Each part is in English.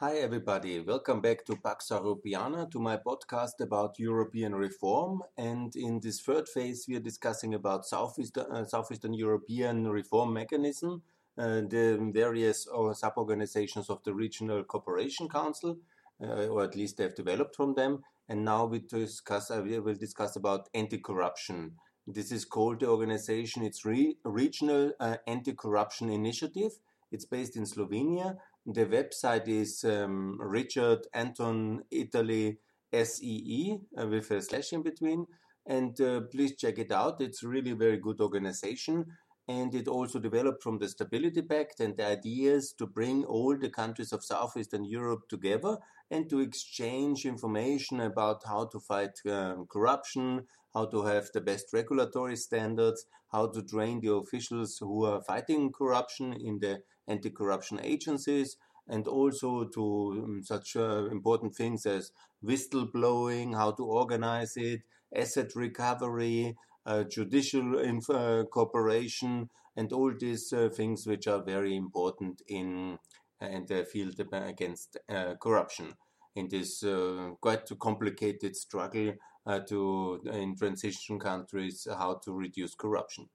Hi, everybody. Welcome back to Pax Europiana, to my podcast about European reform. And in this third phase, we are discussing about Southeastern, uh, Southeastern European reform mechanism, uh, the various uh, sub-organizations of the Regional Cooperation Council, uh, or at least they have developed from them. And now we discuss, uh, we will discuss about anti-corruption. This is called the organization. It's re- Regional uh, Anti-Corruption Initiative. It's based in Slovenia the website is um, Richard Anton Italy SEE uh, with a slash in between. And uh, please check it out. It's really very good organization. And it also developed from the Stability Pact and the idea is to bring all the countries of Southeastern Europe together and to exchange information about how to fight um, corruption, how to have the best regulatory standards, how to train the officials who are fighting corruption in the anti-corruption agencies, and also to um, such uh, important things as whistleblowing, how to organize it, asset recovery, uh, judicial inf- uh, cooperation, and all these uh, things which are very important in and the field against uh, corruption. In this uh, quite complicated struggle to in transition countries how to reduce corruption.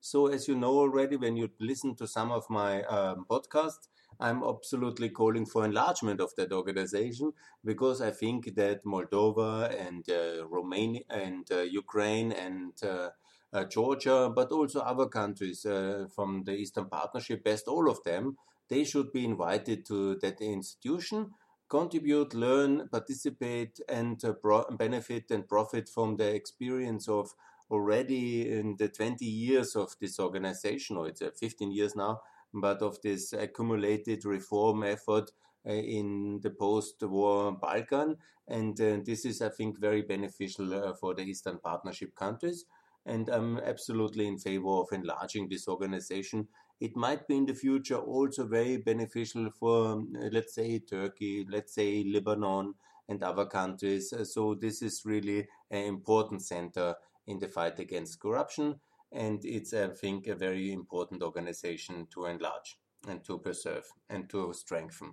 So, as you know already, when you listen to some of my um, podcasts, I'm absolutely calling for enlargement of that organization because I think that Moldova and uh, Romania and uh, Ukraine and uh, uh Georgia, but also other countries uh, from the Eastern Partnership, best all of them, they should be invited to that institution, contribute, learn, participate, and uh, benefit and profit from the experience of already in the 20 years of this organization, or it's uh, 15 years now, but of this accumulated reform effort uh, in the post-war Balkan. And uh, this is, I think, very beneficial uh, for the Eastern Partnership countries. And I'm absolutely in favor of enlarging this organization. It might be in the future also very beneficial for, um, let's say, Turkey, let's say, Lebanon, and other countries. So this is really an important center in the fight against corruption. And it's, I think, a very important organization to enlarge and to preserve and to strengthen.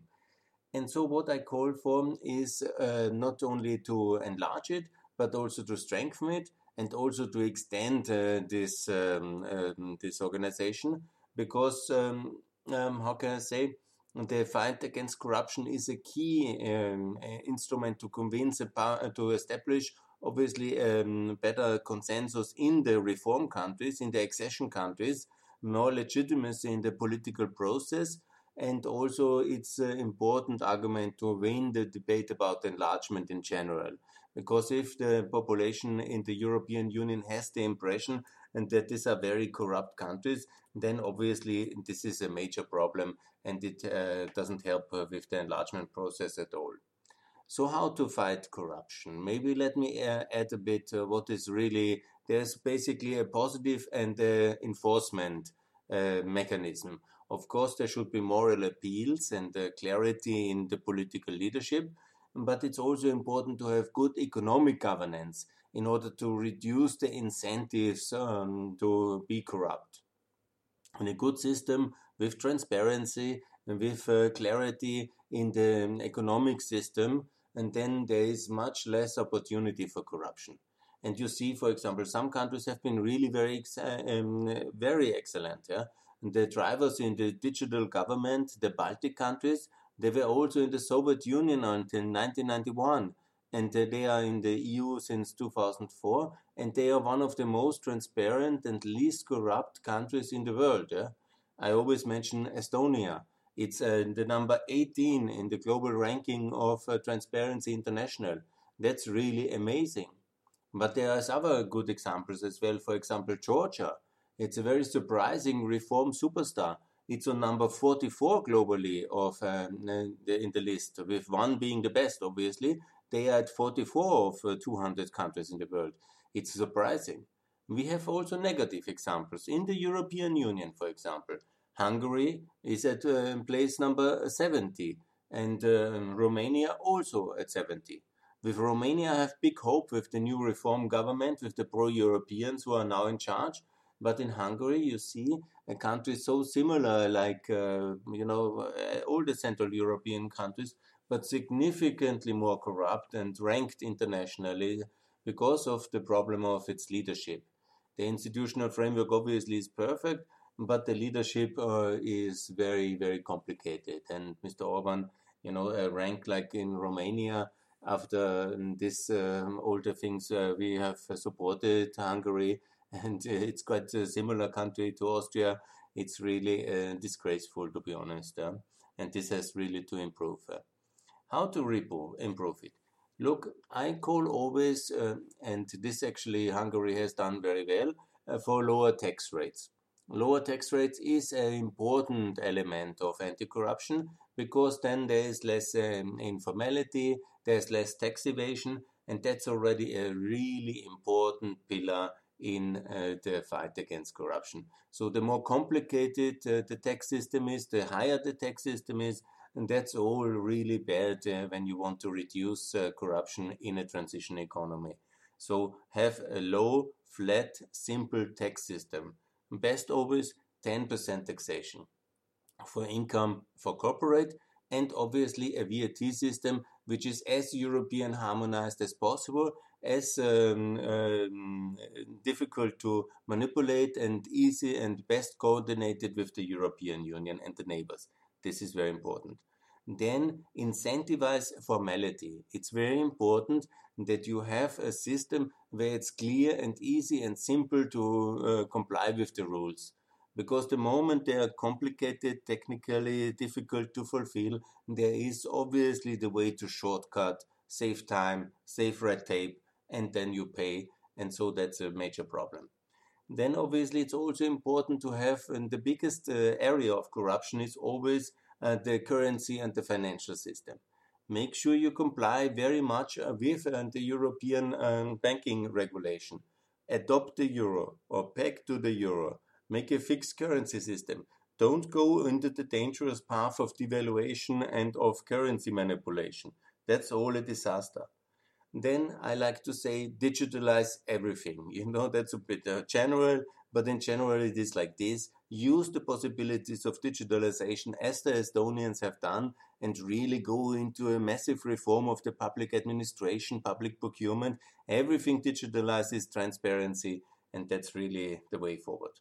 And so, what I call for is uh, not only to enlarge it, but also to strengthen it and also to extend uh, this um, um, this organization because um, um how can I say the fight against corruption is a key um, instrument to convince to establish obviously um, better consensus in the reform countries, in the accession countries, more legitimacy in the political process, and also it's an important argument to win the debate about enlargement in general. Because if the population in the European Union has the impression and that these are very corrupt countries, then obviously this is a major problem and it uh, doesn't help with the enlargement process at all. So, how to fight corruption? Maybe let me uh, add a bit uh, what is really there's basically a positive and uh, enforcement mechanism. Of course, there should be moral appeals and uh, clarity in the political leadership, but it's also important to have good economic governance in order to reduce the incentives um, to be corrupt. And a good system with transparency and with uh, clarity in the um, economic system and then there is much less opportunity for corruption. And you see, for example, some countries have been really very, ex- um, very excellent. Yeah, and the drivers in the digital government, the Baltic countries, they were also in the Soviet Union until 1991, and they are in the EU since 2004, and they are one of the most transparent and least corrupt countries in the world. Yeah, I always mention Estonia it's uh, the number 18 in the global ranking of uh, Transparency International. That's really amazing. But there are other good examples as well. For example, Georgia. It's a very surprising reform superstar. It's on number 44 globally of um, in the list, with one being the best, obviously. They are at 44 of uh, 200 countries in the world. It's surprising. We have also negative examples. In the European Union, for example, Hungary is at uh, place number 70 and uh, Romania also at 70. With Romania, I have big hope with the new reform government, with the pro-Europeans who are now in charge. But in Hungary, you see a country so similar, like, uh, you know, uh, all the Central European countries, but significantly more corrupt and ranked internationally because of the problem of its leadership. The institutional framework obviously is perfect, but the leadership uh, is very, very complicated. And Mr. Orban, you know, uh, ranked like in Romania after this um, all the things uh, we have supported Hungary, and uh, it's quite a similar country to Austria. It's really uh, disgraceful, to be honest, and this has really to improve. how to improve it? Look, I call always, and this actually Hungary has done very well, for lower tax rates. Lower tax rates is an important element of anti-corruption because then there is less um, informality, there's less tax evasion, and that's already a really important pillar in uh, the fight against corruption. So the more complicated uh, the tax system is, the higher the tax system is, and that's all really bad uh, when you want to reduce uh, corruption in a transition economy. So have a low, flat, simple tax system. Best always 10% taxation for income for corporate and obviously a VAT system which is as European harmonized as possible, as um, um, difficult to manipulate and easy and best coordinated with the European Union and the neighbors. This is very important. Then incentivize formality. It's very important that you have a system where it's clear and easy and simple to uh, comply with the rules because the moment they are complicated, technically difficult to fulfill, there is obviously the way to shortcut, save time, save red tape, and then you pay. And so that's a major problem. Then obviously it's also important to have, and the biggest uh, area of corruption is always uh, the currency and the financial system. Make sure you comply very much uh, with uh, the European um, banking regulation. Adopt the euro or peg to the euro Make a fixed currency system. Don't go into the dangerous path of devaluation and of currency manipulation. That's all a disaster. Then I like to say digitalize everything. You know, that's a bit uh, general, but in general it is like this. Use the possibilities of digitalization as the Estonians have done and really go into a massive reform of the public administration, public procurement. Everything digitalizes transparency, and that's really the way forward.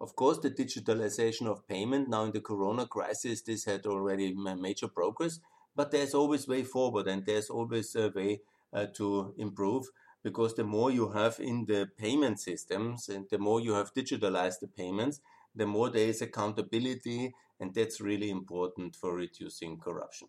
Of course, the digitalization of payment now in the corona crisis, this had already major progress, but there's always way forward and there's always a way Uh, to improve because the more you have in the payment systems and the more you have digitalized the payments, the more there is accountability and that's really important for reducing corruption.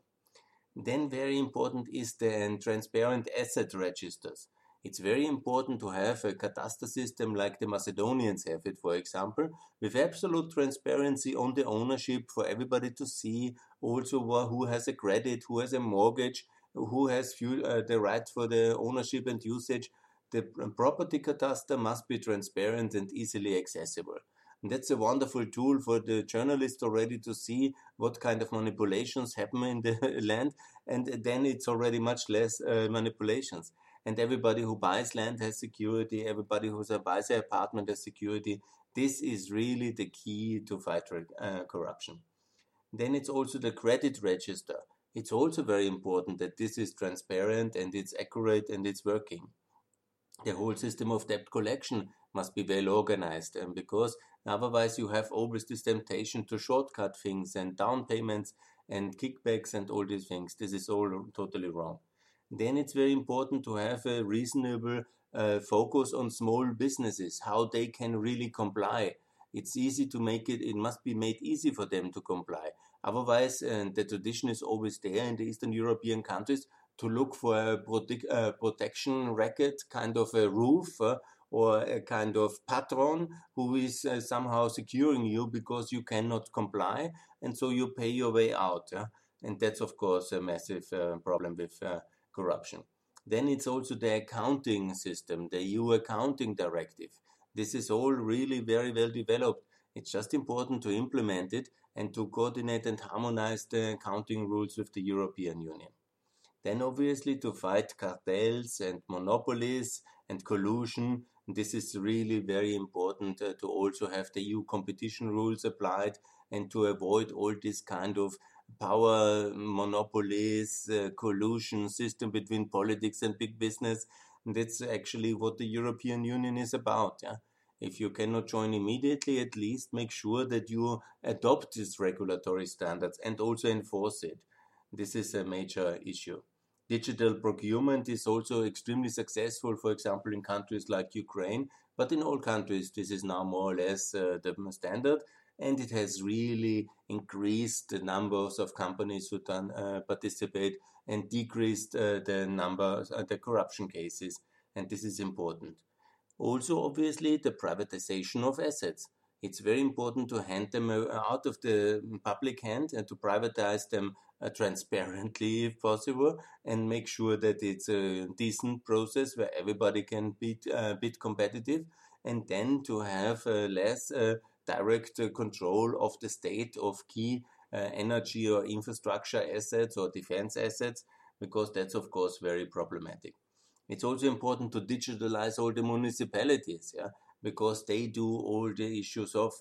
Then very important is the transparent asset registers. It's very important to have a cadastre system like the Macedonians have it, for example, with absolute transparency on the ownership for everybody to see also who has a credit, who has a mortgage, who has uh, the right for the ownership and usage. The property cadastre must be transparent and easily accessible. And that's a wonderful tool for the journalist already to see what kind of manipulations happen in the land, and then it's already much less uh, manipulations and everybody who buys land has security, everybody who buys an apartment has security. This is really the key to fight uh, corruption. Then it's also the credit register. It's also very important that this is transparent and it's accurate and it's working. The whole system of debt collection must be well organized, and because otherwise you have always this temptation to shortcut things and down payments and kickbacks and all these things. This is all totally wrong then it's very important to have a reasonable uh, focus on small businesses, how they can really comply. It's easy to make it, it must be made easy for them to comply. Otherwise, and the tradition is always there in the Eastern European countries to look for a uh, protection racket, kind of a roof, uh, or a kind of patron who is uh, somehow securing you because you cannot comply, and so you pay your way out. And that's, of course, a massive uh, problem with uh, corruption. Then it's also the accounting system, the EU accounting directive. This is all really very well developed. It's just important to implement it and to coordinate and harmonize the accounting rules with the European Union. Then, obviously, to fight cartels and monopolies and collusion, This is really very important uh, to also have the EU competition rules applied and to avoid all this kind of power monopolies, uh, collusion system between politics and big business. And that's actually what the European Union is about. Yeah? If you cannot join immediately, at least make sure that you adopt these regulatory standards and also enforce it. This is a major issue. Digital procurement is also extremely successful, for example, in countries like Ukraine, but in all countries, this is now more or less uh, the standard and it has really increased the numbers of companies who uh, participate and decreased uh, the number, uh, the corruption cases, and this is important. Also, obviously, the privatization of assets. It's very important to hand them uh, out of the public hand and to privatize them uh, transparently, if possible, and make sure that it's a decent process where everybody can be uh, bit competitive, and then to have less direct control of the state of key energy or infrastructure assets or defense assets, because that's, of course, very problematic. It's also important to digitalize all the municipalities, yeah, because they do all the issues of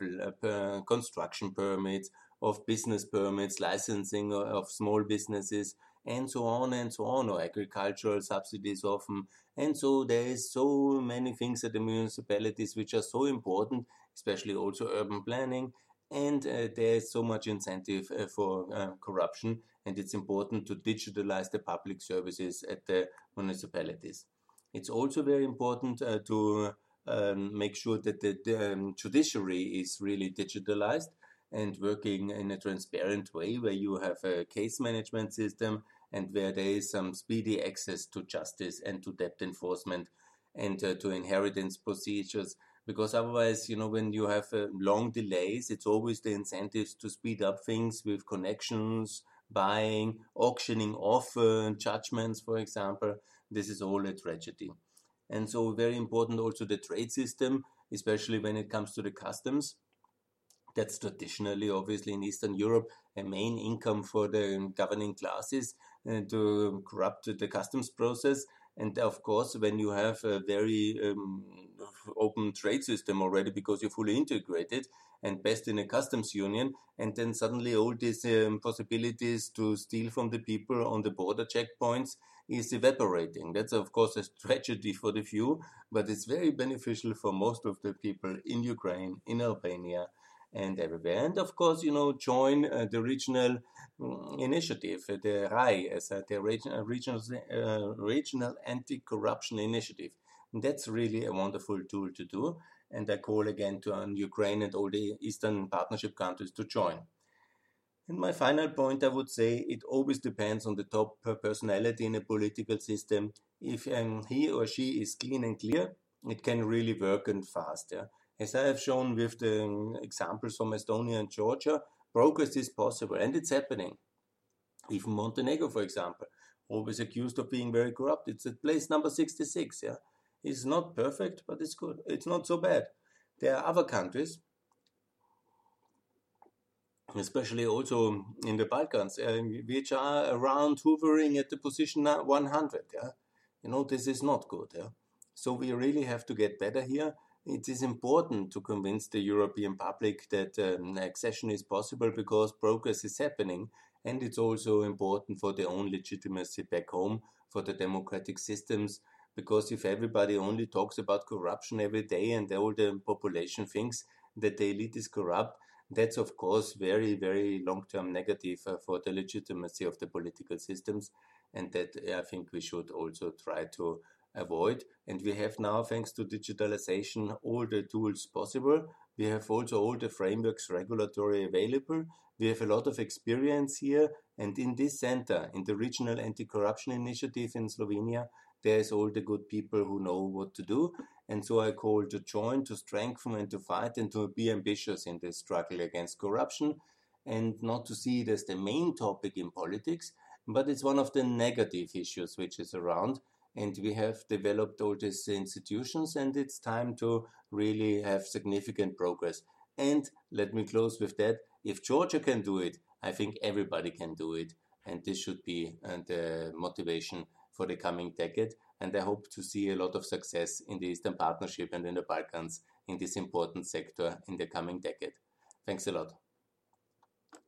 uh, construction permits, of business permits, licensing of small businesses, and so on and so on, or agricultural subsidies often. And so there is so many things at the municipalities which are so important especially also urban planning. And uh, there is so much incentive uh, for uh, corruption, and it's important to digitalize the public services at the municipalities. It's also very important uh, to um, make sure that the, the um, judiciary is really digitalized and working in a transparent way, where you have a case management system and where there is some speedy access to justice and to debt enforcement and uh, to inheritance procedures because otherwise, you know, when you have uh, long delays, it's always the incentives to speed up things with connections, buying, auctioning off uh, judgments, for example. This is all a tragedy. And so, very important also the trade system, especially when it comes to the customs. That's traditionally, obviously, in Eastern Europe, a main income for the governing classes uh, to corrupt the customs process. And of course, when you have a very um, open trade system already because you're fully integrated and best in a customs union, and then suddenly all these um, possibilities to steal from the people on the border checkpoints is evaporating. That's of course a tragedy for the few, but it's very beneficial for most of the people in Ukraine, in Albania, and everywhere. And of course, you know, join uh, the regional um, initiative, uh, the RAI, as uh, the regional, regional, uh, regional anti-corruption initiative. And that's really a wonderful tool to do. And I call again to on Ukraine and all the Eastern Partnership countries to join. And my final point, I would say, it always depends on the top personality in a political system. If um, he or she is clean and clear, it can really work and fast. Yeah? As I have shown with the um, examples from Estonia and Georgia, progress is possible and it's happening. Even Montenegro, for example, always accused of being very corrupt. It's at place number 66. Yeah, It's not perfect, but it's good. It's not so bad. There are other countries, especially also in the Balkans, uh, which are around hovering at the position 100. Yeah, you know this is not good. Yeah, so we really have to get better here it is important to convince the European public that um, accession is possible because progress is happening. And it's also important for their own legitimacy back home, for the democratic systems. Because if everybody only talks about corruption every day and all the population thinks that the elite is corrupt, that's of course very, very long term negative uh, for the legitimacy of the political systems. And that I think we should also try to avoid. And we have now, thanks to digitalization, all the tools possible. We have also all the frameworks regulatory available. We have a lot of experience here. And in this center, in the Regional Anti-Corruption Initiative in Slovenia, there's all the good people who know what to do. And so I call to join, to strengthen and to fight and to be ambitious in this struggle against corruption and not to see it as the main topic in politics, but it's one of the negative issues which is around. And we have developed all these institutions and it's time to really have significant progress. And let me close with that. If georgia can do it i think everybody can do it. And this should be uh, the motivation for the coming decade and I hope to see a lot of success in the Eastern Partnership and in the Balkans in this important sector in the coming decade. Thanks a lot.